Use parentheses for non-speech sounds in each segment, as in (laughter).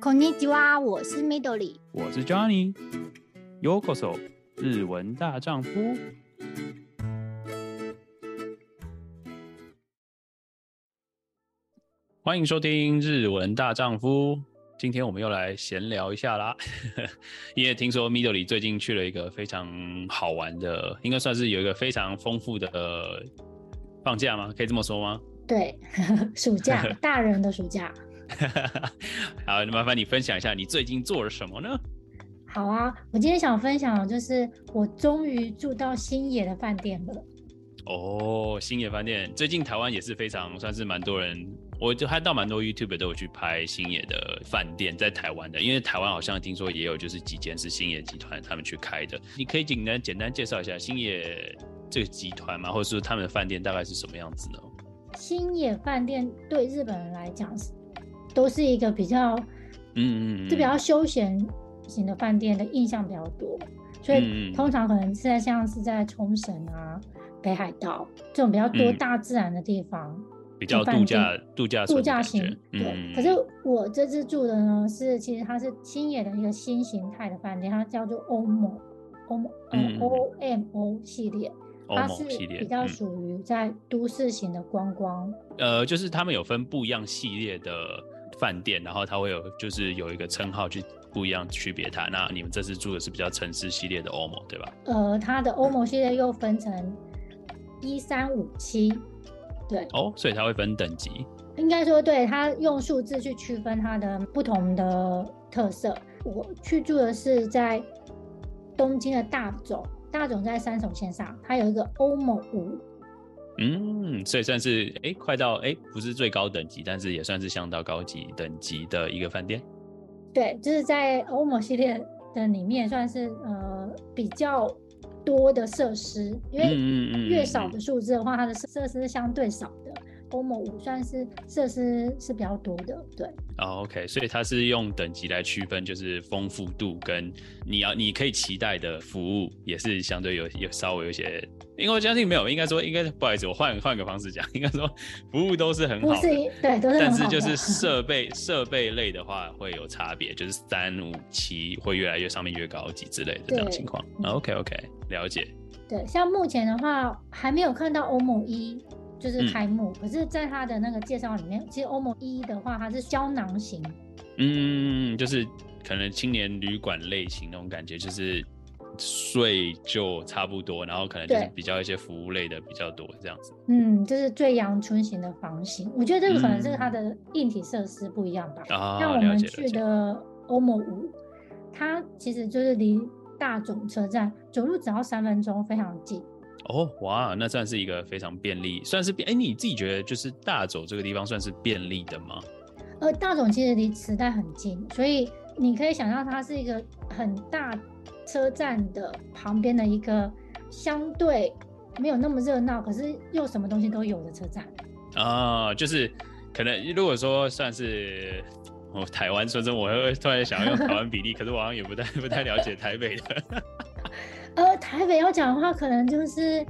こんにちは，我是 Midori，我是 Johnny。Yokoso，日文大丈夫。欢迎收听日文大丈夫。今天我们又来闲聊一下啦，(laughs) 因为听说 Midori 最近去了一个非常好玩的，应该算是有一个非常丰富的放假吗？可以这么说吗？对，(laughs) 暑假，大人的暑假。 (laughs) 好，那麻烦你分享一下你最近做了什么呢？好啊，我今天想分享的就是我终于住到星野的饭店了。哦，星野饭店最近台湾也是非常算是蛮多人，我就看到蛮多 YouTube 都有去拍星野的饭店在台湾的，因为台湾好像听说也有就是几间是星野集团他们去开的。你可以简单简单介绍一下星野这个集团吗？或者是他们的饭店大概是什么样子呢？星野饭店对日本人来讲是。都是一个比较，嗯嗯，就比较休闲型的饭店的印象比较多，所以通常可能是在像是在冲绳啊、北海道这种比较多大自然的地方，比较度假度假度假型。对，可是我这次住的呢，是其实它是新野的一个新形态的饭店，它叫做 OMO，OMO，嗯，OMO 系列。它是比较属于在都市型的观光，呃，就是他们有分不一样系列的饭店，然后它会有就是有一个称号去不一样区别它。那你们这次住的是比较城市系列的 OMO 对吧？呃，它的 OMO 系列又分成一三五七，对，哦，所以它会分等级，应该说对，它用数字去区分它的不同的特色。我去住的是在东京的大总。大总在三手线上，它有一个 OMO 五，嗯，所以算是哎、欸，快到哎、欸，不是最高等级，但是也算是相当高级等级的一个饭店。对，就是在 OMO 系列的里面，算是呃比较多的设施，因为越少的数字的话，它的设施是相对少的。OMO 五算是设施是比较多的，对。哦，OK，所以它是用等级来区分，就是丰富度跟你要你可以期待的服务也是相对有有稍微有些，因为我相信没有，应该说应该不好意思，我换换个方式讲，应该说服务都是很好的，对。但是就是设 (laughs) 备设备类的话会有差别，就是三五七会越来越上面越高级之类的这样情况。OK OK，了解。对，像目前的话还没有看到 OMO 一。就是开幕，嗯、可是，在他的那个介绍里面，其实 OMO 一的话，它是胶囊型，嗯，就是可能青年旅馆类型那种感觉，就是睡就差不多，然后可能就是比较一些服务类的比较多这样子。嗯，就是最阳春型的房型，我觉得这个可能是它的硬体设施不一样吧。像、嗯、我们去的 OMO 五，它其实就是离大总车站走路只要三分钟，非常近。哦，哇，那算是一个非常便利，算是便哎，你自己觉得就是大塚这个地方算是便利的吗？呃，大总其实离池袋很近，所以你可以想象它是一个很大车站的旁边的一个相对没有那么热闹，可是又什么东西都有的车站。啊，就是可能如果说算是哦，台湾说真，我会突然想要用台湾比例，可是我好像也不太不太了解台北的。呃，台北要讲的话，可能就是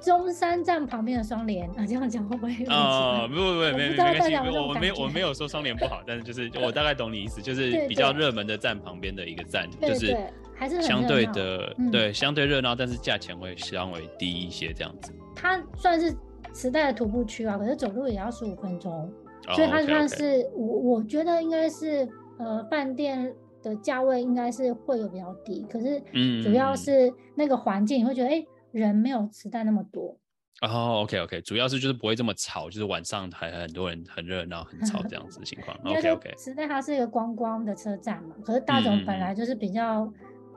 中山站旁边的双联 (laughs) 啊，这样讲会不会？哦，不不不，没没没关系，我没有我没有说双联不好，但是就是我大概懂你意思，就是比较热门的站旁边的一个站，就是还是相对的对相对热闹，但是价钱会稍微低一些这样子。它算是时代的徒步区啊，可是走路也要十五分钟，所以它算是我我觉得应该是呃饭店。的价位应该是会有比较低，可是主要是那个环境，你会觉得哎、人没有磁带那么多。哦，OK OK，主要是就是不会这么吵，就是晚上还很多人很热闹很吵这样子的情况。OK OK，池袋它是一个观光的车站嘛，可是大塚本来就是比较、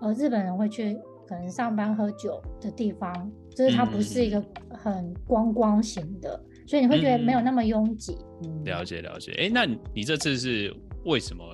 嗯、呃日本人会去可能上班喝酒的地方，就是它不是一个很观光型的，所以你会觉得没有那么拥挤。嗯，了解了解。哎、欸，那你这次是为什么？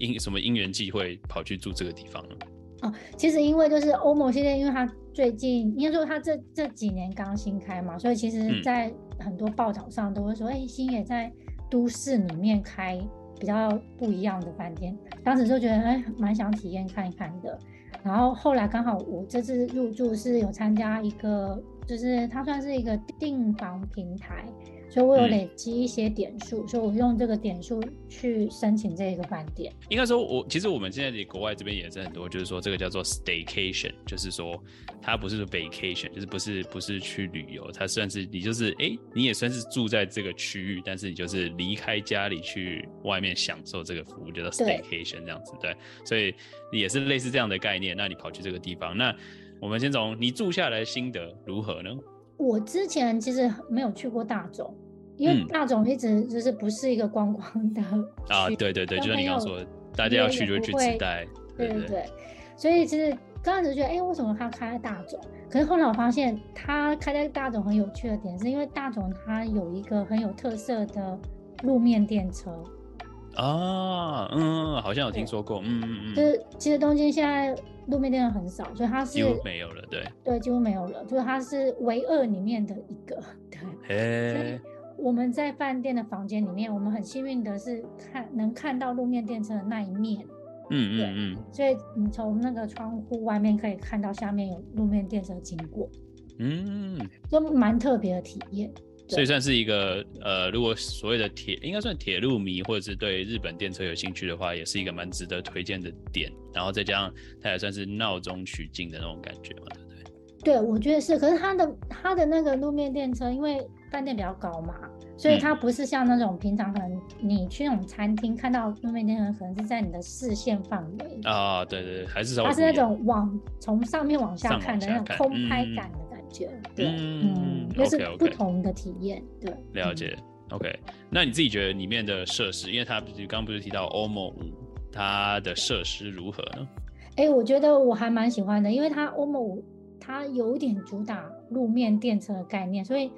因什么因缘际会跑去住这个地方呢？哦，其实因为就是 OMO 系列，因为它最近应该说它这这几年刚新开嘛，所以其实在很多报道上都会说，哎、嗯，星野在都市里面开比较不一样的饭店，当时就觉得哎，蛮想体验看一看的。然后后来刚好我这次入住是有参加一个，就是它算是一个订房平台，所以我有累积一些点数，嗯、所以我用这个点数去申请这个饭店。应该说我，我其实我们现在的国外这边也是很多，就是说这个叫做 staycation，就是说它不是 vacation，就是不是不是去旅游，它算是你就是哎、欸，你也算是住在这个区域，但是你就是离开家里去外面享受这个服务，叫做 staycation 这样子，对，对，所以也是类似这样的概念。那你跑去这个地方，那我们先从你住下来的心得如何呢？我之前其实没有去过大总，因为大总一直就是不是一个观光的、嗯、啊，对对对，就像你刚刚说，大家要去就会去自带，对对对，所以其实刚开始觉得，哎、欸，为什么他开在大总？可是后来我发现，他开在大总很有趣的点，是因为大总它有一个很有特色的路面电车。啊，嗯，好像有听说过，嗯嗯嗯，就是其实东京现在路面电车很少，所以它是几乎没有了，对，对，几乎没有了，就是它是唯二里面的一个，对。所以我们在饭店的房间里面，我们很幸运的是看能看到路面电车的那一面，嗯嗯嗯，所以你从那个窗户外面可以看到下面有路面电车经过，嗯，就蛮特别的体验。所以算是一个呃，如果所谓的铁应该算铁路迷，或者是对日本电车有兴趣的话，也是一个蛮值得推荐的点。然后再加上它也算是闹中取静的那种感觉嘛，对不对？对，我觉得是。可是它的它的那个路面电车，因为饭店比较高嘛，所以它不是像那种平常可能你去那种餐厅看到路面电车，可能是在你的视线范围啊。对对对，还是它是那种往从上面往下看的那种空拍感的。嗯对，嗯，就、嗯、是不同的体验，对，了解，OK。那你自己觉得里面的设施，因为他刚不是提到 OMO 5，它的设施如何呢？哎、欸，我觉得我还蛮喜欢的，因为它 OMO 5它有点主打路面电车的概念，所以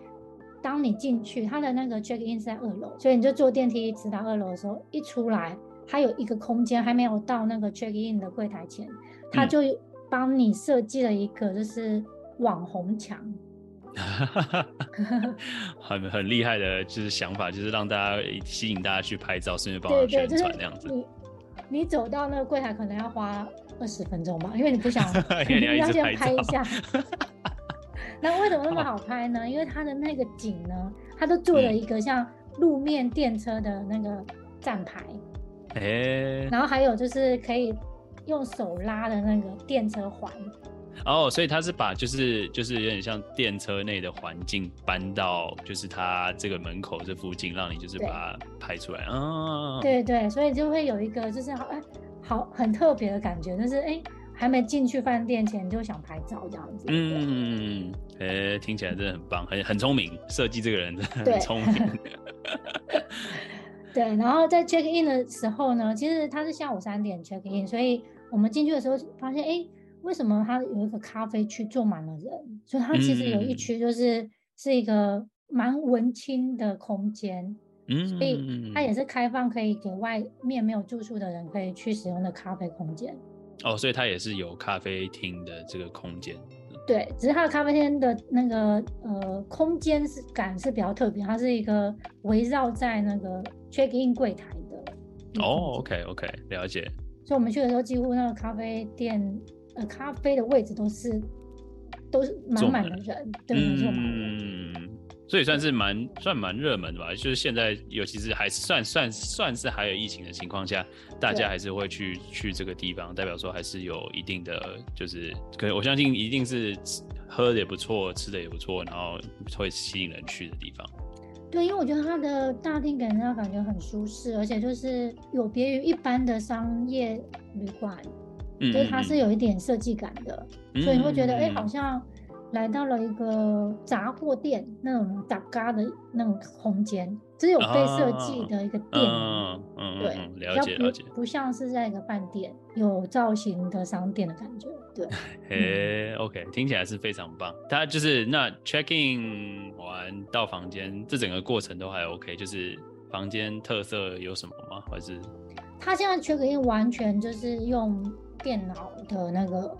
当你进去，它的那个 check in 是在二楼，所以你就坐电梯直达二楼的时候，一出来，它有一个空间还没有到那个 check in 的柜台前，它就帮你设计了一个就是。网红墙，(laughs) 很很厉害的，就是想法，就是让大家吸引大家去拍照，顺便帮我宣传那样子。你你走到那个柜台，可能要花二十分钟吧，因为你不想，(laughs) 你要，(laughs) 先拍一下。那为什么那么好拍呢？因为它的那个景呢，它都做了一个像路面电车的那个站牌，然后还有就是可以用手拉的那个电车环。哦，所以他是把就是就是有点像电车内的环境搬到就是他这个门口这附近，让你就是把它拍出来啊。对对，所以就会有一个就是好哎好很特别的感觉，就是哎还没进去饭店前就想拍照这样子。嗯，哎听起来真的很棒，很很聪明，设计这个人真的很聪明。对，(laughs) 对，然后在 check in 的时候呢，其实他是下午三点 check in，所以我们进去的时候发现哎。为什么它有一个咖啡区坐满了人？所以它其实有一区就是是一个蛮文青的空间，嗯，所以它也是开放可以给外面没有住宿的人可以去使用的咖啡空间。哦，所以它也是有咖啡厅的这个空间。对，只是它的咖啡厅的那个呃空间是感是比较特别，它是一个围绕在那个 check in 柜台的。哦，OK OK，了解。所以我们去的时候，几乎那个咖啡店。呃，咖啡的位置都是都是满满的人，对，没错。嗯，所以算是蛮算蛮热门的吧。就是现在，尤其是还是算算算是还有疫情的情况下，大家还是会去去这个地方，代表说还是有一定的，就是可能我相信一定是喝的也不错，吃的也不错，然后会吸引人去的地方。对，因为我觉得它的大厅给人家感觉很舒适，而且就是有别于一般的商业旅馆。所以它是有一点设计感的，嗯、所以你会觉得，哎、好像来到了一个杂货店那种杂嘎的那种空间，只有被设计的一个店，嗯嗯，对，了解了解，不像是在一个饭店有造型的商店的感觉，对。(laughs) 嘿、嗯、OK，听起来是非常棒。它就是那 check in 完到房间，这整个过程都还 OK，就是房间特色有什么吗？还是？它现在 check in 完全就是用。电脑的那个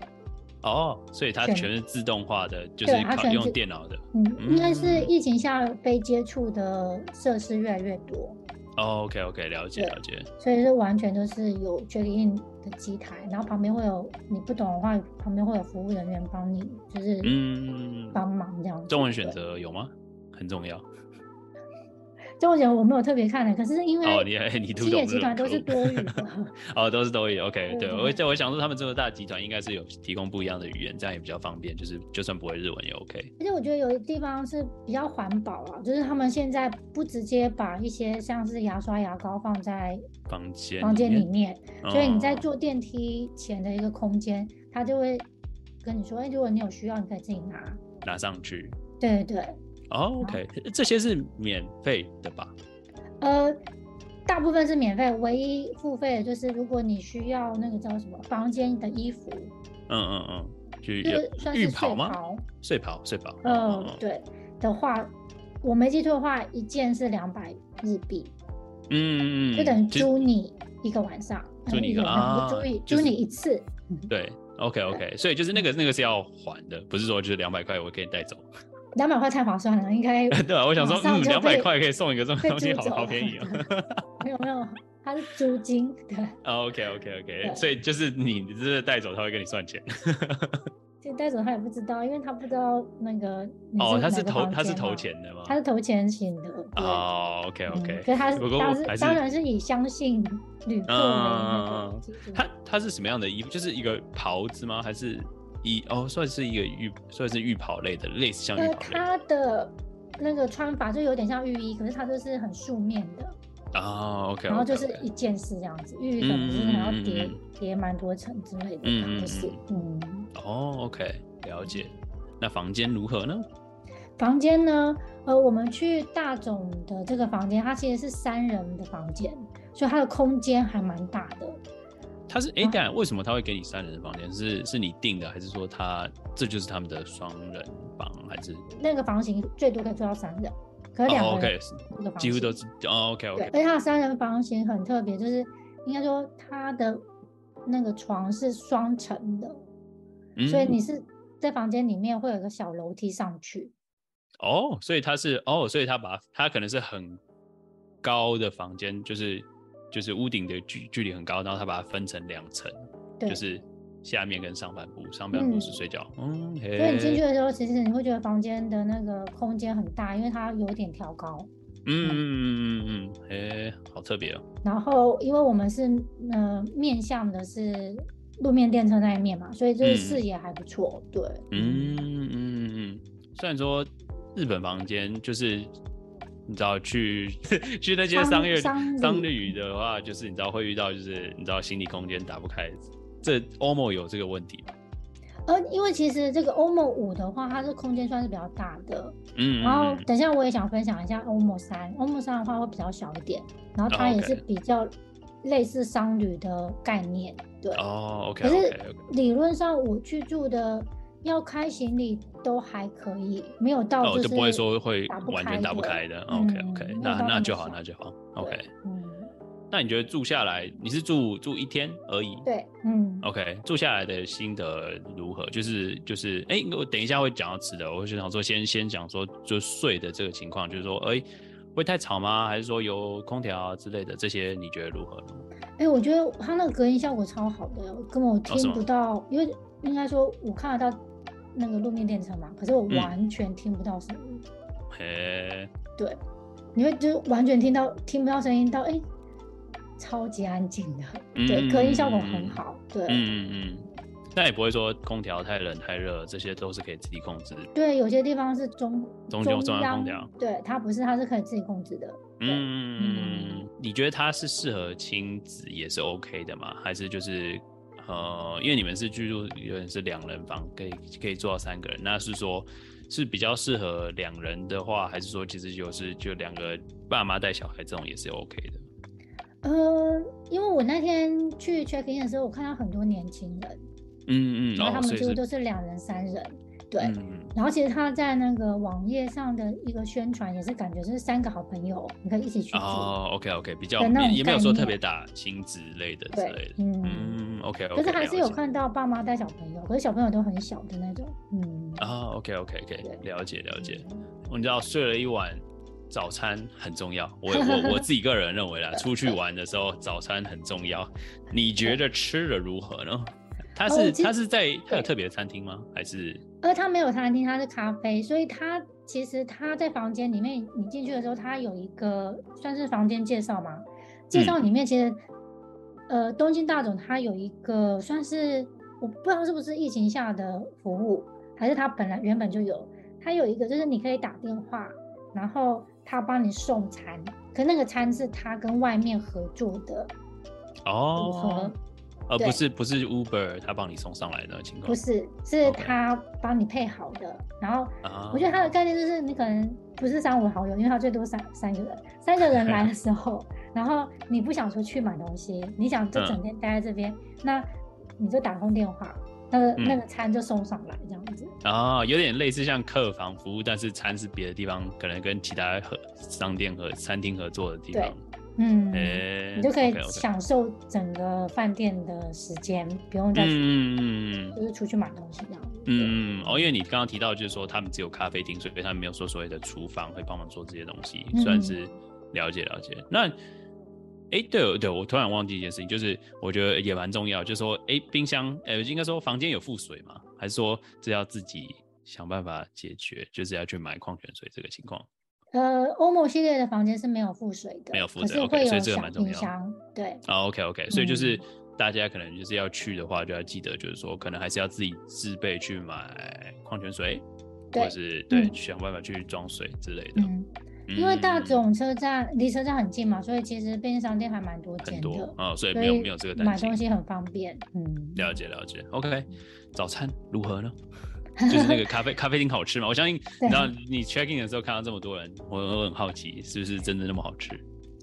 哦，所以它全是自动化的，就是靠用电脑的。嗯，应该是疫情下被接触的设施越来越多。哦，OK OK，了解了解。所以是完全都是有 check in 的机台，然后旁边会有你不懂的话，旁边会有服务人员帮你，就是嗯帮忙这样。中文选择有吗？很重要。我没有特别看的，可是因为哦，你 (laughs) 你星野集团都是多语的，(laughs) 哦，都是多语。OK，(laughs) 对，我在我想说，他们这么大集团应该是有提供不一样的语言，这样也比较方便，就是就算不会日文也 OK。而且我觉得有的地方是比较环保啊，就是他们现在不直接把一些像是牙刷、牙膏放在房间房间里面，所以你在坐电梯前的一个空间，他就会跟你说，哎，如果你有需要，你可以自己拿拿上去。对对。哦、oh，OK，这些是免费的吧？呃，大部分是免费，唯一付费的就是如果你需要那个叫什么房间的衣服，嗯嗯嗯，就算是浴袍吗？睡袍，睡袍，嗯，嗯对的话，我没记错的话，一件是两百日币，嗯嗯嗯，就等于租你一个晚上，租你一个啊，(laughs) 租一租你一次，对，OK OK，所以就是那个那个是要还的，不是说就是两百块我可以带走。两百块太划算了，应该 (laughs) 对啊，我想说，嗯，两百块可以送一个这么东西，好好便宜啊！(laughs) 没有没有，它是租金，对。OK OK OK，所以就是你你这是带走，他会跟你算钱。(laughs) 其实带走他也不知道，因为他不知道那个哦，他是投他是投钱的吗？他是投钱型的哦。OK OK，所以他是当然当然是以相信旅客为那个。他他是什么样的衣服？就是一个袍子吗？还是？一哦，算是一个浴，算是浴袍类的，类似像浴袍类的。它的那个穿法就有点像浴衣，可是它就是很素面的。哦，OK。然后就是一件式这样子，浴衣可能是还要叠叠蛮多层之类的，嗯就是嗯。哦，OK，了解。那房间如何呢？房间呢？呃，我们去大总的这个房间，它其实是三人的房间，所以它的空间还蛮大的。他是哎，但、欸、为什么他会给你三人的房间？是是你定的，还是说他这就是他们的双人房，还是那个房型最多可以做到三人，可是两个人几乎都是哦，OK OK。而且他的三人房型很特别，就是应该说他的那个床是双层的，嗯，所以你是在房间里面会有一个小楼梯上去。哦，所以他是哦，所以他把他可能是很高的房间，就是。就是屋顶的距距离很高，然后他把它分成两层，就是下面跟上半部，上半部是睡觉。嗯，所以你进去的时候，其实你会觉得房间的那个空间很大，因为它有点调高。嗯嗯嗯嗯嗯，哎，好特别哦。然后，因为我们是呃面向的是路面电车那一面嘛，所以就是视野还不错。对，嗯嗯嗯嗯，虽然说日本房间就是。你知道去 (laughs) 去那些商业商旅的话，就是你知道会遇到，就是你知道行李空间打不开，这 OMO 有这个问题吗？呃，因为其实这个 OMO 五的话，它是空间算是比较大的，嗯，然后等一下我也想分享一下 OMO 三，OMO 三的话会比较小一点，然后它也是比较类似商旅的概念，对，哦，OK，可是理论上我去住的。要开行李都还可以，没有到就是、哦、就不会说会完全打不开的。嗯、OK OK，那那就好，那就好。OK，嗯，那你觉得住下来，你是住住一天而已？对，嗯。OK，住下来的心得如何？就是就是，哎、欸，我等一下会讲到吃的，我就想说先先讲说就睡的这个情况，就是说，哎、欸，会太吵吗？还是说有空调啊之类的？这些你觉得如何呢？哎、欸，我觉得它那个隔音效果超好的，根本我听不到，哦、因为应该说我看得到。那个路面电车嘛，可是我完全听不到声音。嘿、嗯，对，你会就完全听到听不到声音到哎、欸，超级安静的，嗯、对，隔音效果很好。对，嗯嗯嗯，那也不会说空调太冷太热，这些都是可以自己控制的。对，有些地方是中中中央空调，对，它不是，它是可以自己控制的。嗯嗯嗯，你觉得它是适合亲子也是 OK 的吗？还是就是？呃，因为你们是居住，有点是两人房，可以可以做到三个人。那是说，是比较适合两人的话，还是说其实就是就两个爸妈带小孩这种也是 OK 的？呃，因为我那天去 check in 的时候，我看到很多年轻人，嗯嗯，然后他们几乎都是两人、三人。对，嗯、然后其实他在那个网页上的一个宣传也是感觉就是三个好朋友，你可以一起去哦。OK OK，比较也也没有说特别大亲子类的之类的。嗯嗯，OK OK。可是还是有看到爸妈带小朋友，可是小朋友都很小的那种。嗯啊、哦、OK OK OK，了解了解。我、嗯、你知道睡了一晚，早餐很重要。我我我自己个人认为啦，出去玩的时候早餐很重要。你觉得吃的如何呢？他是他是在他有特别的餐厅吗？还是？呃，他没有餐厅，他是咖啡，所以他其实他在房间里面，你进去的时候，他有一个算是房间介绍嘛。介绍里面其实，嗯、呃，东京大总他有一个算是我不知道是不是疫情下的服务，还是他本来原本就有。他有一个就是你可以打电话，然后他帮你送餐，可那个餐是他跟外面合作的哦。而不是不是 Uber 他帮你送上来的情况，不是，是他帮你配好的。然后我觉得他的概念就是你可能不是三五好友，因为他最多三三个人，三个人来的时候，然后你不想出去买东西，你想就整天待在这边，嗯、那你就打通电话，那个、嗯、那个餐就送上来这样子。哦，有点类似像客房服务，但是餐是别的地方，可能跟其他合商店和餐厅合作的地方。嗯，欸、你就可以享受整个饭店的时间.不用再嗯，就是出去买东西这样。嗯哦，因为你刚刚提到就是说他们只有咖啡厅，所以他们没有说所谓的厨房会帮忙做这些东西，算是了解了解。嗯、那哎、欸，对对，我突然忘记一件事情，就是我觉得也蛮重要，就是说哎、欸，冰箱呃、欸，应该说房间有附水吗？还是说这要自己想办法解决，就是要去买矿泉水这个情况？呃，OMO 系列的房间是没有附水的，没有附水，OK，所以这个蛮重要。冰箱对，哦，OK，OK，所以就是大家可能就是要去的话，就要记得，就是说可能还是要自己自备去买矿泉水，或者是对，想办法去装水之类的。嗯，因为大总车站离车站很近嘛，所以其实便利商店还蛮多间的，哦，所以没有没有这个担心，买东西很方便。嗯，了解了解，OK，早餐如何呢？(laughs) 就是那个咖啡咖啡厅好吃吗？我相信，(laughs) 你知道你 check in 的时候看到这么多人，我我很好奇，是不是真的那么好吃？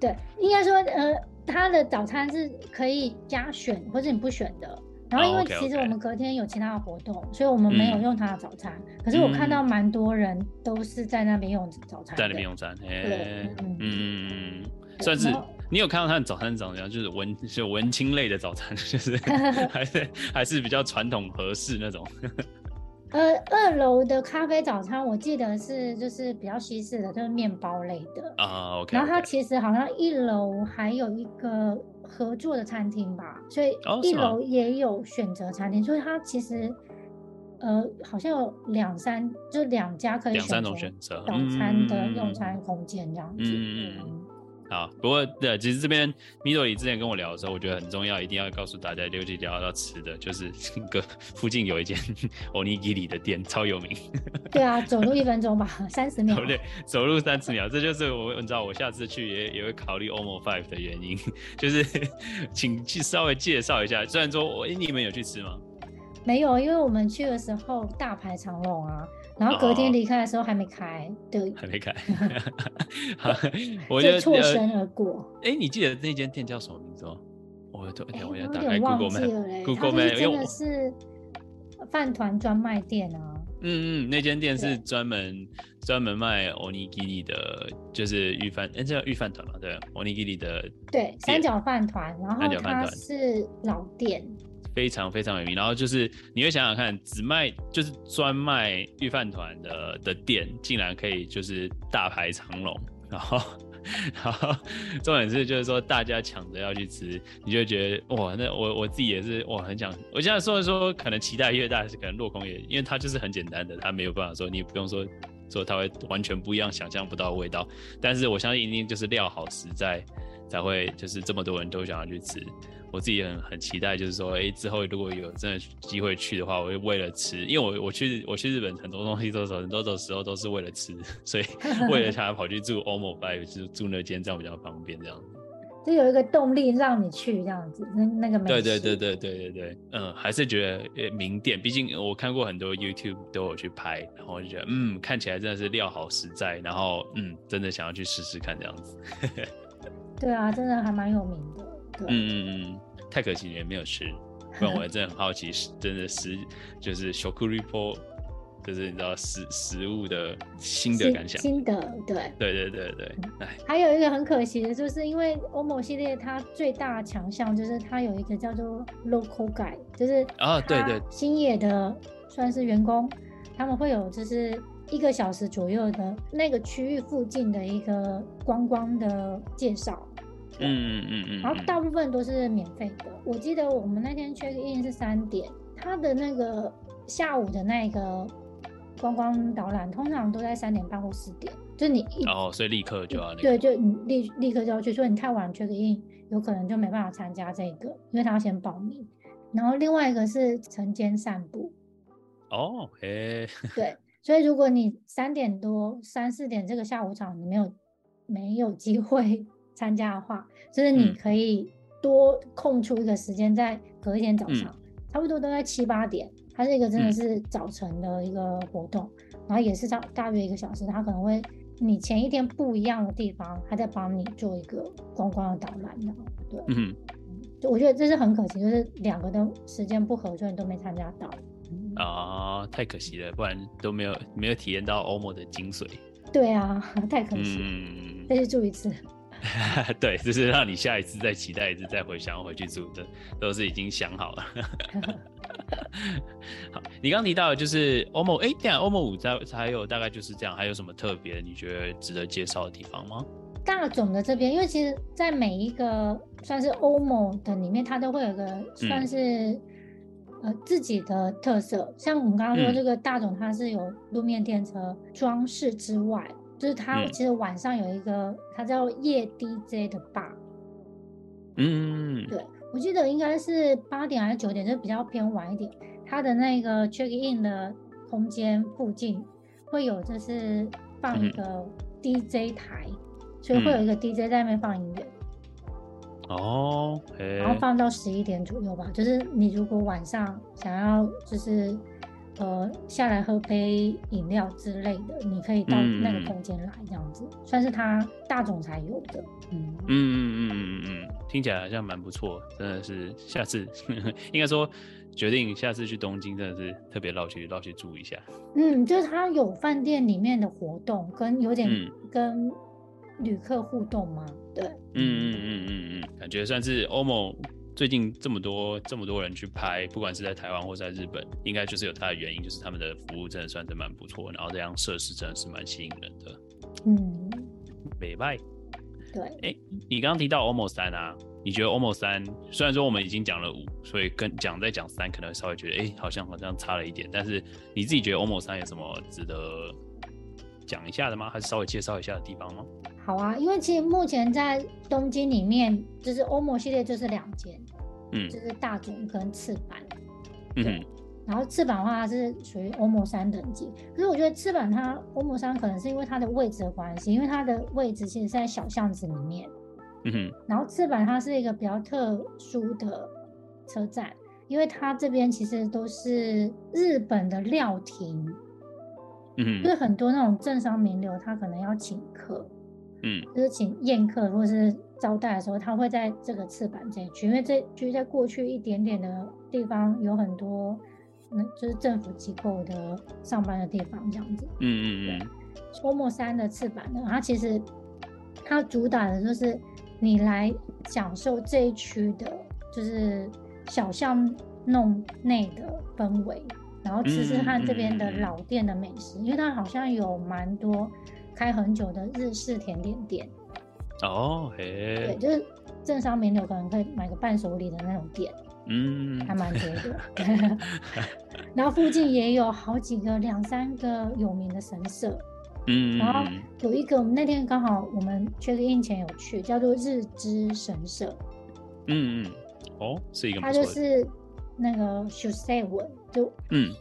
对，应该说，呃，他的早餐是可以加选，或者你不选的。然后因为其实我们隔天有其他的活动，所以我们没有用他的早餐。可是我看到蛮多人都是在那边用早餐，在那边用餐。对，嗯嗯，算是你有看到他的早餐长怎样？就是文就文青类的早餐，(laughs) 就是 (laughs) 还是还是比较传统合适那种。(laughs) 呃，二楼的咖啡早餐我记得是就是比较西式的，就是面包类的啊。Uh, OK。然后它其实好像一楼还有一个合作的餐厅吧，所以一楼也有选择餐厅，oh, 所以它其实呃好像有两三就两家可以选择两三种选择早餐的用餐空间这样子。嗯。嗯好，不过对，其实这边 Midori 之前跟我聊的时候，我觉得很重要，一定要告诉大家，尤其聊到吃的，就是 (laughs) 这个附近有一间 (laughs) Onigiri 的店，超有名。(laughs) 对啊，走路一分钟吧，三十秒。对，走路三十秒，这就是我，你知道，我下次去也也会考虑 OMO Five 的原因，就是请去稍微介绍一下。虽然说，我、欸、你们有去吃吗？没有，因为我们去的时候大排长龙啊。然后隔天离开的时候还没开，哦、对，还没开，(laughs) 我 (laughs) 就错身而过。哎，你记得那间店叫什么名字吗？我昨天我要打开 Google Map，Google Map 真的是饭团专卖店啊。嗯嗯，那间店是专门专门卖 Onigiri 的，就是御饭，哎，这叫御饭团嘛？对，Onigiri 的，对，三角饭团，然后它是老店。非常非常有名，然后就是你会想想看，只卖就是专卖御饭团的的店，竟然可以就是大排长龙，然后 (laughs) 然后重点是就是说大家抢着要去吃，你就觉得哇，那我我自己也是哇，很想，我现在说说可能期待越大，是可能落空也，因为它就是很简单的，它没有办法说你也不用说说它会完全不一样，想象不到的味道，但是我相信一定就是料好实在才会就是这么多人都想要去吃。我自己很很期待，就是说，哎、欸，之后如果有真的机会去的话，我会为了吃，因为我我去我去日本很多东西都是很多的时候都是为了吃，(laughs) 所以 (laughs) 为了他跑去住 OMO Five，就住那间这样比较方便，这样。就有一个动力让你去这样子，那那个美食。对对对对对对对，嗯，还是觉得名店，毕竟我看过很多 YouTube 都有去拍，然后我就觉得，嗯，看起来真的是料好实在，然后嗯，真的想要去试试看这样子。(laughs) 对啊，真的还蛮有名的。嗯嗯嗯，太可惜也没有吃，不然我还真的很好奇，真的是就是 Shokuripo，就是你知道食食物的新的感想，新的，对，对对对对，哎、嗯，还有一个很可惜的，就是因为 OMO 系列它最大的强项就是它有一个叫做 Local Guide，就是啊对对，星野的算是员工，他们会有就是一个小时左右的那个区域附近的一个观光的介绍。嗯嗯嗯嗯，然后大部分都是免费的。我记得我们那天 check in 是三点，他的那个下午的那个观光导览通常都在三点半或四点，就你一哦，所以立刻就要那个，对，就你立立刻就要去，所以你太晚 check in，有可能就没办法参加这个，因为他要先报名。然后另外一个是晨间散步。哦，诶，对，所以如果你三点多、三四点这个下午场你没有没有机会参加的话，就是你可以多空出一个时间，在隔一天早上，嗯、差不多都在七八点。它是一个真的是早晨的一个活动，嗯、然后也是大大约一个小时，它可能会你前一天不一样的地方，它在帮你做一个观光的导览的，对，嗯，就我觉得这是很可惜，就是两个都时间不合，所以你都没参加到。啊，太可惜了，不然都没有没有体验到 OMO 的精髓。对啊，(laughs) 太可惜了，嗯，再去住一次。(laughs) 对，就是让你下一次再期待一次，再回想回去住的，都是已经想好了。(laughs) 好，你刚刚提到的就是欧盟哎，这样 OMO 五在还有大概就是这样，还有什么特别你觉得值得介绍的地方吗？大总的这边，因为其实在每一个算是欧盟的里面，它都会有个算是、嗯。呃，自己的特色，像我们刚刚说这个大总，它是有路面电车装饰之外，嗯、就是它其实晚上有一个它叫夜 DJ 的 bar。嗯，对，我记得应该是八点还是九点，就比较偏晚一点。它的那个 check in 的空间附近会有，就是放一个 DJ 台，嗯、所以会有一个 DJ 在那边放音乐。哦.然后放到十一点左右吧。就是你如果晚上想要，就是呃下来喝杯饮料之类的，你可以到那个空间来，这样子、嗯、算是他大总裁有的。嗯嗯嗯嗯嗯嗯，听起来好像蛮不错，真的是下次应该说决定下次去东京，真的是特别绕去绕去住一下。嗯，就是他有饭店里面的活动，跟有点跟旅客互动吗？对，嗯嗯嗯嗯嗯，感觉算是 OMO 最近这么多这么多人去拍，不管是在台湾或在日本，应该就是有它的原因，就是他们的服务真的算是蛮不错，然后这样设施真的是蛮吸引人的。嗯，美拜。对，哎、欸，你刚刚提到 OMO 三啊，你觉得 OMO 三虽然说我们已经讲了五，所以跟讲再讲三可能稍微觉得哎、欸，好像好像差了一点，但是你自己觉得 OMO 三有什么值得讲一下的吗？还是稍微介绍一下的地方吗？好啊，因为其实目前在东京里面，就是 OMO 系列就是两间，嗯，就是大总跟赤坂，嗯，然后赤坂的话它是属于 OMO 三等级，可是我觉得赤坂它 OMO 三可能是因为它的位置的关系，因为它的位置其实是在小巷子里面，嗯哼，然后赤坂它是一个比较特殊的车站，因为它这边其实都是日本的料亭。嗯，就是很多那种政商名流，他可能要请客，嗯，就是请宴客或是招待的时候，他会在这个赤坂这一区，因为这区在过去一点点的地方有很多，嗯，就是政府机构的上班的地方这样子。嗯嗯嗯。对，OMO 三的赤坂呢，它其实它主打的就是你来享受这一区的，就是小巷弄内的氛围。然后吃吃看这边的老店的美食，嗯嗯、因为它好像有蛮多开很久的日式甜点店。哦，嘿，对，就是政商名流可能可以买个伴手礼的那种店，嗯，还蛮多的。(laughs) 然后附近也有好几个两三个有名的神社，嗯，然后有一个我们那天刚好我们 check in 前有去，叫做日之神社。嗯嗯，哦，是一个，它就是。那个 Shusei 就嗯，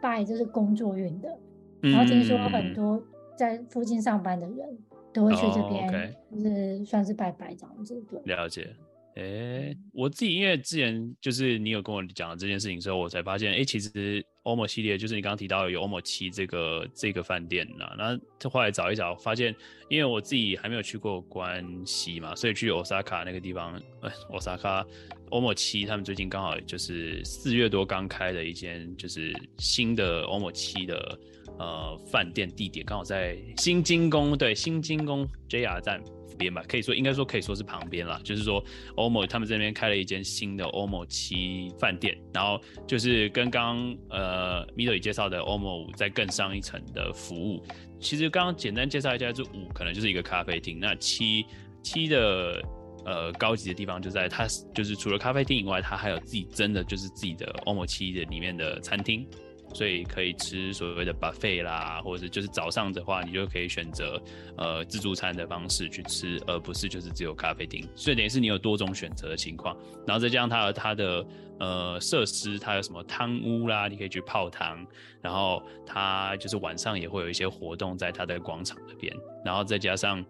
拜就是工作运的，嗯、然后听说很多在附近上班的人都会去这边，就是算是拜拜这样子。对，了解。哎、欸，我自己因为之前就是你有跟我讲这件事情之后，我才发现，哎、欸，其实 OMO 系列就是你刚刚提到有 OMO 七这个这个饭店呐，然后后来找一找，发现因为我自己还没有去过关西嘛，所以去 Osaka 那个地方，呃，Osaka OMO 七他们最近刚好就是四月多刚开的一间就是新的 OMO 七的呃饭店地点，刚好在新金宫，对，新金宫 JR 站。边吧，可以说应该说可以说是旁边啦。就是说，OMO 他们这边开了一间新的 OMO 七饭店，然后就是跟刚呃 Midori 介绍的 OMO 五再更上一层的服务。其实刚刚简单介绍一下，这五可能就是一个咖啡厅，那七七的呃高级的地方就在它就是除了咖啡厅以外，它还有自己真的就是自己的 OMO 七的里面的餐厅。所以可以吃所谓的 buffet 啦，或者是就是早上的话，你就可以选择呃自助餐的方式去吃，而不是就是只有咖啡厅。所以等于是你有多种选择的情况，然后再加上它有它的呃设施，它有什么汤屋啦，你可以去泡汤，然后它就是晚上也会有一些活动在它的广场那边，然后再加上。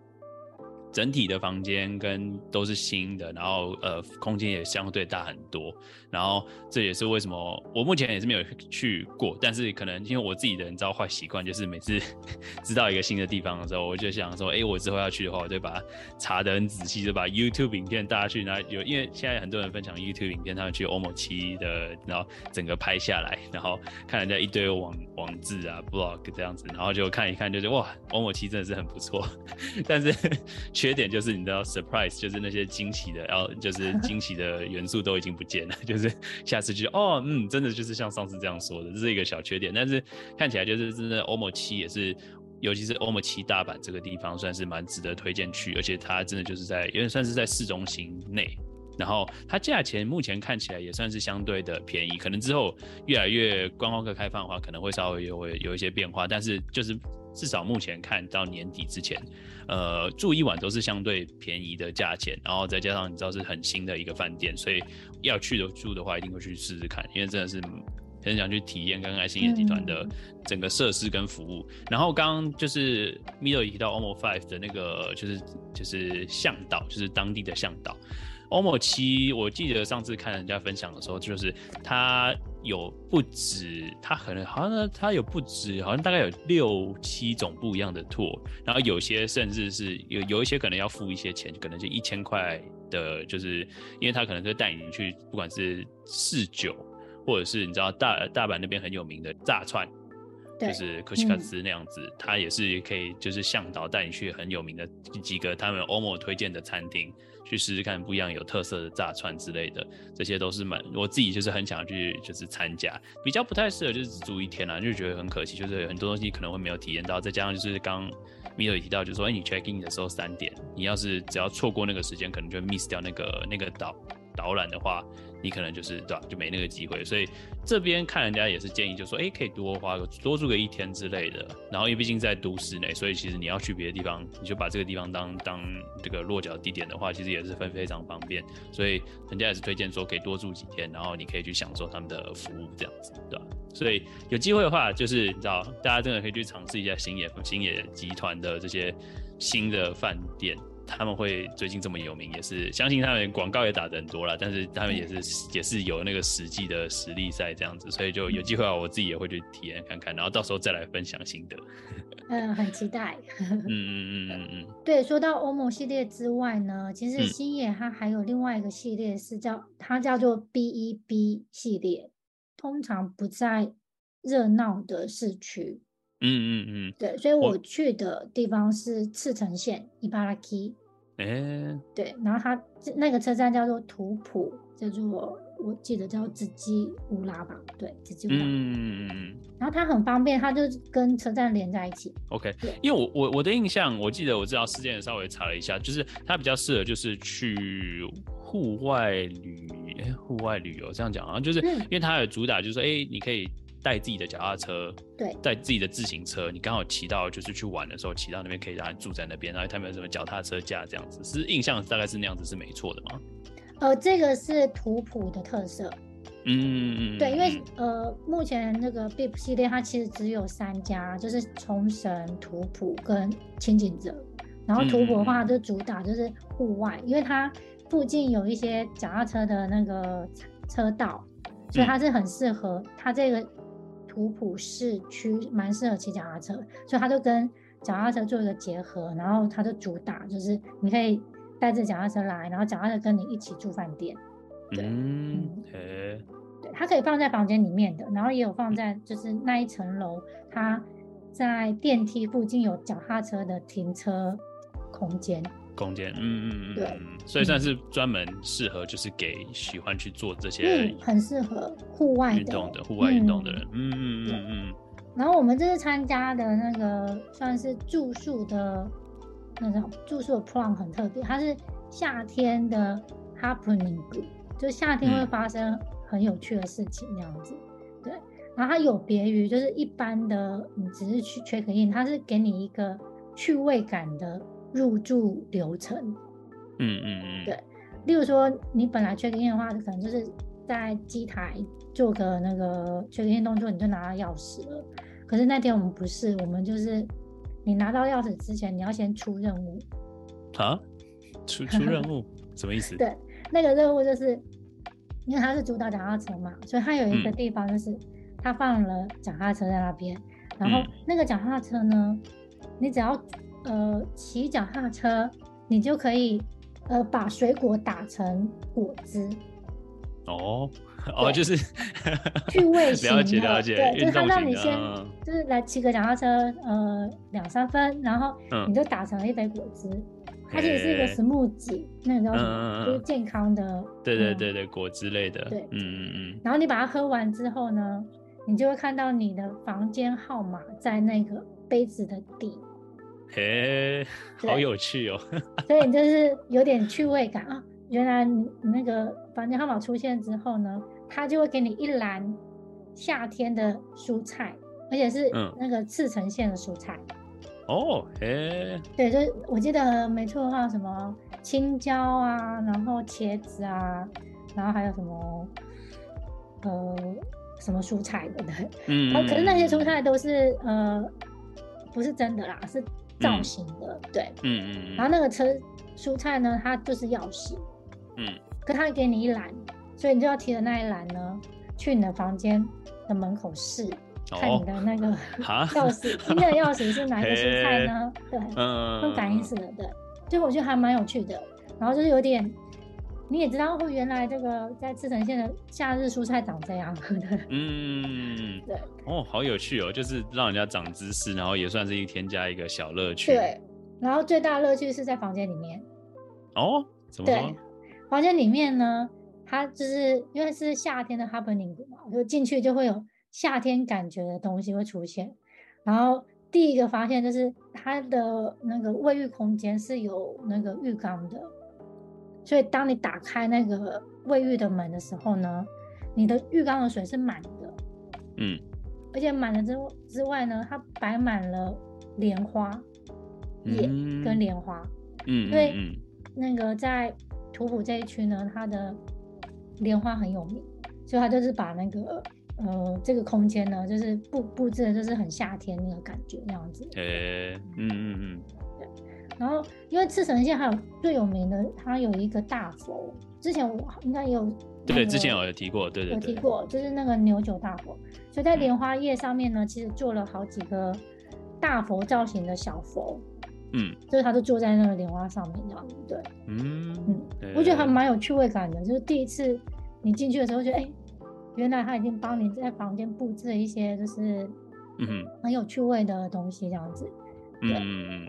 整体的房间跟都是新的，然后呃空间也相对大很多，然后这也是为什么我目前也是没有去过，但是可能因为我自己的你知道坏习惯，就是每次 (laughs) 知道一个新的地方的时候，我就想说，哎，我之后要去的话，我就把它查得很仔细，就把 YouTube 影片带去，那有因为现在很多人分享 YouTube 影片，他们去欧某七的，然后整个拍下来，然后看人家一堆网网志啊 blog 这样子，然后就看一看，就觉得哇，欧某七真的是很不错，(laughs) 但是。缺点就是你知道，surprise 就是那些惊喜的，然后就是 (laughs) 惊喜的元素都已经不见了，(laughs) 就是下次就哦，嗯，真的就是像上次这样说的，这是一个小缺点。但是看起来就是真的，欧某七也是，尤其是欧某七大阪这个地方算是蛮值得推荐去，而且它真的就是在，有点算是在市中心内，然后它价钱目前看起来也算是相对的便宜，可能之后越来越观光客开放的话，可能会稍微有有一些变化，但是就是。至少目前看到年底之前，呃，住一晚都是相对便宜的价钱，然后再加上你知道是很新的一个饭店，所以要去的住的话，一定会去试试看，因为真的是很想去体验刚刚星野集团的整个设施跟服务。嗯、然后刚刚就是 Milo 提到 OMO Five 的那个，就是就是向导，就是当地的向导。欧某七，我记得上次看人家分享的时候，就是他有不止，他可能好像他有不止，好像大概有六七种不一样的 tour，然后有些甚至是有有一些可能要付一些钱，可能就一千块的，就是因为他可能会带你去，不管是试酒，或者是你知道大大阪那边很有名的炸串，就是柯西卡斯那样子，嗯、他也是可以就是向导带你去很有名的几个他们欧某推荐的餐厅。去试试看不一样有特色的炸串之类的，这些都是蛮我自己就是很想去就是参加，比较不太适合就是只住一天啊，就觉得很可惜，就是很多东西可能会没有体验到，再加上就是刚米友也提到，就是说，哎，你 check in 的时候三点，你要是只要错过那个时间，可能就 miss 掉那个那个导导览的话。你可能就是对吧，就没那个机会，所以这边看人家也是建议，就说哎，可以多花个多住个一天之类的。然后因为毕竟在都市内，所以其实你要去别的地方，你就把这个地方当当这个落脚地点的话，其实也是非非常方便。所以人家也是推荐说可以多住几天，然后你可以去享受他们的服务这样子，对吧？所以有机会的话，就是你知道，大家真的可以去尝试一下星野星野集团的这些新的饭店。他们会最近这么有名，也是相信他们广告也打的很多了，但是他们也是、嗯、也是有那个实际的实力赛这样子，所以就有机会啊，我自己也会去体验看看，然后到时候再来分享心得。嗯，很期待。嗯嗯嗯嗯嗯。(laughs) 对，说到欧盟系列之外呢，其实星野它还有另外一个系列是叫它叫做 BEB 系列，通常不在热闹的市区。嗯嗯嗯，对，所以我去的地方是赤城县伊巴拉基。哎，欸、对，然后它那个车站叫做图普，叫做我我记得叫紫基乌拉吧，对，紫基乌拉。嗯嗯嗯，然后它很方便，它就跟车站连在一起。OK，因为我我我的印象，我记得我知道事件稍微查了一下，就是它比较适合就是去户外旅，哎，户外旅游这样讲啊，就是因为它有主打就是说，哎，你可以。带自己的脚踏车，对，带自己的自行车，你刚好骑到就是去玩的时候，骑到那边可以让人住在那边，然后他们有什么脚踏车架这样子，是印象大概是那样子是没错的吗？呃，这个是图谱的特色，嗯嗯对，因为呃目前那个 BIP 系列它其实只有三家，就是冲绳、图谱跟清景泽，然后图谱的话就主打就是户外，嗯、因为它附近有一些脚踏车的那个车道，所以它是很适合它这个。图普市区蛮适合骑脚踏车，所以他就跟脚踏车做一个结合，然后他就主打就是你可以带着脚踏车来，然后脚踏车跟你一起住饭店。对，嗯，对，它可以放在房间里面的，然后也有放在就是那一层楼，它在电梯附近有脚踏车的停车空间。空间，嗯嗯嗯，对，所以算是专门适合就是给喜欢去做这些，嗯，很适合户外运动的户外运动的人，嗯。嗯嗯嗯。然后我们这次参加的那个算是住宿的那种住宿的 plan 很特别，它是夏天的 happening，就夏天会发生很有趣的事情那样子，对。然后它有别于就是一般的，你只是去 check in，它是给你一个趣味感的入住流程。嗯嗯嗯，对。例如说，你本来 check in 的话，可能就是在机台做个那个 check in 动作，你就拿到钥匙了。可是那天我们不是，我们就是你拿到钥匙之前，你要先出任务。啊？出出任务？什么意思？(laughs) 对，那个任务就是因为他是主导脚踏车嘛，所以他有一个地方就是。嗯他放了脚踏车在那边，然后那个脚踏车呢，嗯、你只要呃骑脚踏车，你就可以呃把水果打成果汁。哦哦，就是趣味型的，了解了解，对，就是他让你先就是来骑个脚踏车，呃两三分，然后你就打成了一杯果汁。嗯、它其实是一个 smoothie，那个叫什么？嗯、就是健康的。对对对对，果汁类的。对，嗯嗯嗯。然后你把它喝完之后呢？你就会看到你的房间号码在那个杯子的底，嘿，好有趣哦！(laughs) 所以你就是有点趣味感啊。原来你那个房间号码出现之后呢，他就会给你一篮夏天的蔬菜，而且是那个赤城县的蔬菜。哦，嘿，对，就是我记得没错的话，什么青椒啊，然后茄子啊，然后还有什么，呃。什么蔬菜的对，嗯，可是那些蔬菜都是呃，不是真的啦，是造型的，嗯、对，嗯嗯嗯。然后那个车蔬菜呢，它就是钥匙，嗯，可他给你一篮，所以你就要提着那一篮呢，去你的房间的门口试，哦、看你的那个 (laughs) 钥匙，今天的钥匙是哪一个蔬菜呢？对，嗯，用感应式的，对，所以我觉得还蛮有趣的，然后就是有点。你也知道，会原来这个在赤城县的夏日蔬菜长这样，对。嗯，对。哦，好有趣哦，就是让人家长知识，然后也算是一添加一个小乐趣。对。然后最大乐趣是在房间里面。哦？怎么说？对。房间里面呢，它就是因为是夏天的 happening 嘛，就进去就会有夏天感觉的东西会出现。然后第一个发现就是它的那个卫浴空间是有那个浴缸的。所以，当你打开那个卫浴的门的时候呢，你的浴缸的水是满的，嗯，而且满了之之外呢，它摆满了莲花叶。跟莲花，嗯，因为那个在土浦这一区呢，它的莲花很有名，所以它就是把那个呃这个空间呢，就是布布置的就是很夏天那个感觉那样子，诶、欸，嗯嗯嗯。然后，因为赤城县还有最有名的，它有一个大佛。之前我应该也有、那个，对，之前我有提过，对对对，有提过，就是那个牛九大佛。所以在莲花叶上面呢，嗯、其实做了好几个大佛造型的小佛。嗯，就是他都坐在那个莲花上面这样子，对，嗯嗯，我觉得还蛮有趣味感的。就是第一次你进去的时候，觉得哎，原来他已经帮你在房间布置了一些，就是嗯哼，很有趣味的东西这样子，对。嗯嗯。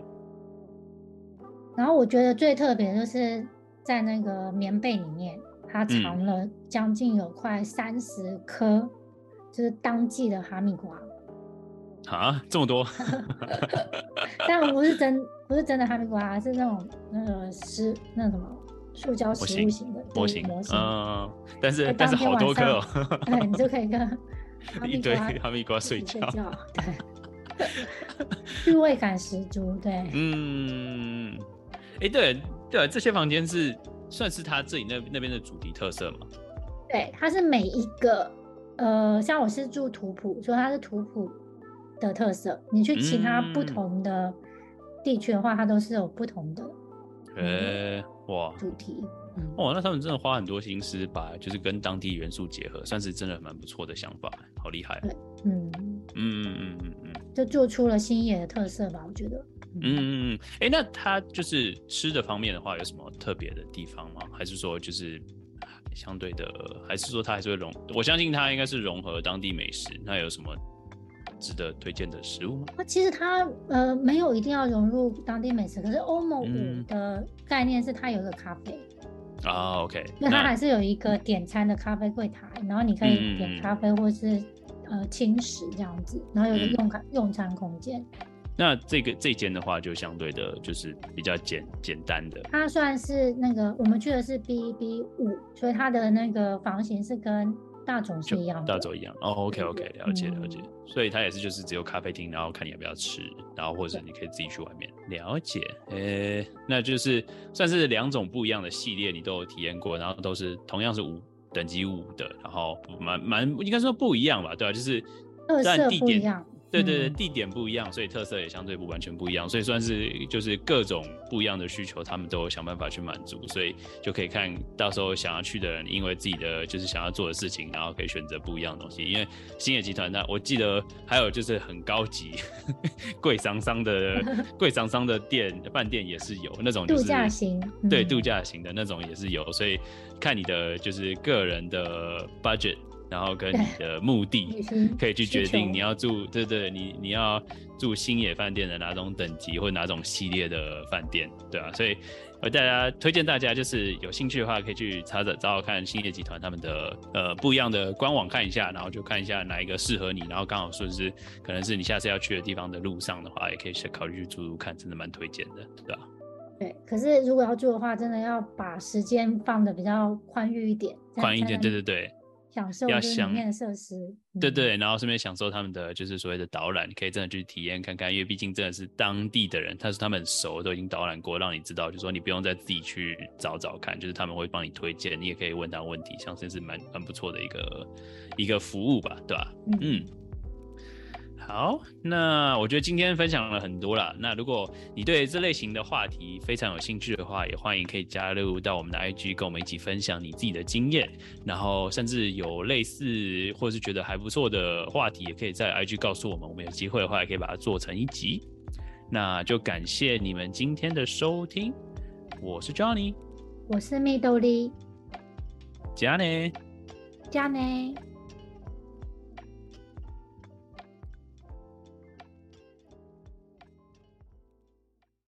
然后我觉得最特别的就是在那个棉被里面，它藏了将近有快三十颗，就是当季的哈密瓜。啊，这么多？(laughs) 但不是真，不是真的哈密瓜，是那种那个实那什么塑胶食物型的模型模型。嗯，但是但是好多颗哦。对，你就可以跟 (laughs) 一堆哈密瓜睡觉。对，(laughs) 趣味感十足。对，嗯。哎，对对，这些房间是算是他自己那那边的主题特色吗？对，它是每一个，呃，像我是住图谱，所以它是图谱的特色。你去其他不同的地区的话，嗯、它都是有不同的。哎，哇，主题，嗯、哇，那他们真的花很多心思把就是跟当地元素结合，算是真的蛮不错的想法，好厉害。对，嗯嗯嗯嗯嗯嗯，就做出了新野的特色吧，我觉得。嗯嗯嗯，哎，那它就是吃的方面的话，有什么特别的地方吗？还是说就是相对的，还是说它还是会融？我相信它应该是融合当地美食。那有什么值得推荐的食物吗？那，其实它呃没有一定要融入当地美食，可是欧盟五的概念是它有一个咖啡啊、嗯、，OK，那它还是有一个点餐的咖啡柜台，嗯、然后你可以点咖啡或是呃轻食这样子，然后有一个用餐、嗯、用餐空间。那这个这间的话，就相对的，就是比较简简单的。它算是那个我们去的是 B B 五，所以它的那个房型是跟大总是一样的，大总一样。哦，OK OK，了解了解。嗯、所以它也是就是只有咖啡厅，然后看你要不要吃，然后或者你可以自己去外面了解。诶、欸，那就是算是两种不一样的系列，你都有体验过，然后都是同样是五等级五的，然后蛮蛮应该说不一样吧？对吧、啊？就是特色不一样。对对对，地点不一样，所以特色也相对不完全不一样，所以算是就是各种不一样的需求，他们都有想办法去满足，所以就可以看到时候想要去的人，因为自己的就是想要做的事情，然后可以选择不一样的东西。因为星野集团，那我记得还有就是很高级 (laughs) 贵桑桑的贵桑桑的店饭店也是有那种、就是、度假型，对度假型的那种也是有，所以看你的就是个人的 budget。然后跟你的目的 (laughs) 可以去决定你要住，对对，你你要住星野饭店的哪种等级或哪种系列的饭店，对啊，所以我大家推荐大家就是有兴趣的话，可以去查找找找看星野集团他们的呃不一样的官网看一下，然后就看一下哪一个适合你，然后刚好说是可能是你下次要去的地方的路上的话，也可以考虑去住住看，真的蛮推荐的，对吧？对，可是如果要住的话，真的要把时间放的比较宽裕一点，宽一点，对对对。享受里面的设施，对对，然后顺便享受他们的就是所谓的导览，你可以真的去体验看看，因为毕竟真的是当地的人，他是他们很熟，都已经导览过，让你知道，就是说你不用再自己去找找看，就是他们会帮你推荐，你也可以问他问题，像这是蛮蛮不错的一个一个服务吧，对吧？嗯。嗯好，那我觉得今天分享了很多了。那如果你对这类型的话题非常有兴趣的话，也欢迎可以加入到我们的 IG，跟我们一起分享你自己的经验。然后甚至有类似或是觉得还不错的话题，也可以在 IG 告诉我们。我们有机会的话，也可以把它做成一集。那就感谢你们今天的收听。我是 Johnny，我是蜜豆莉，加呢，加内。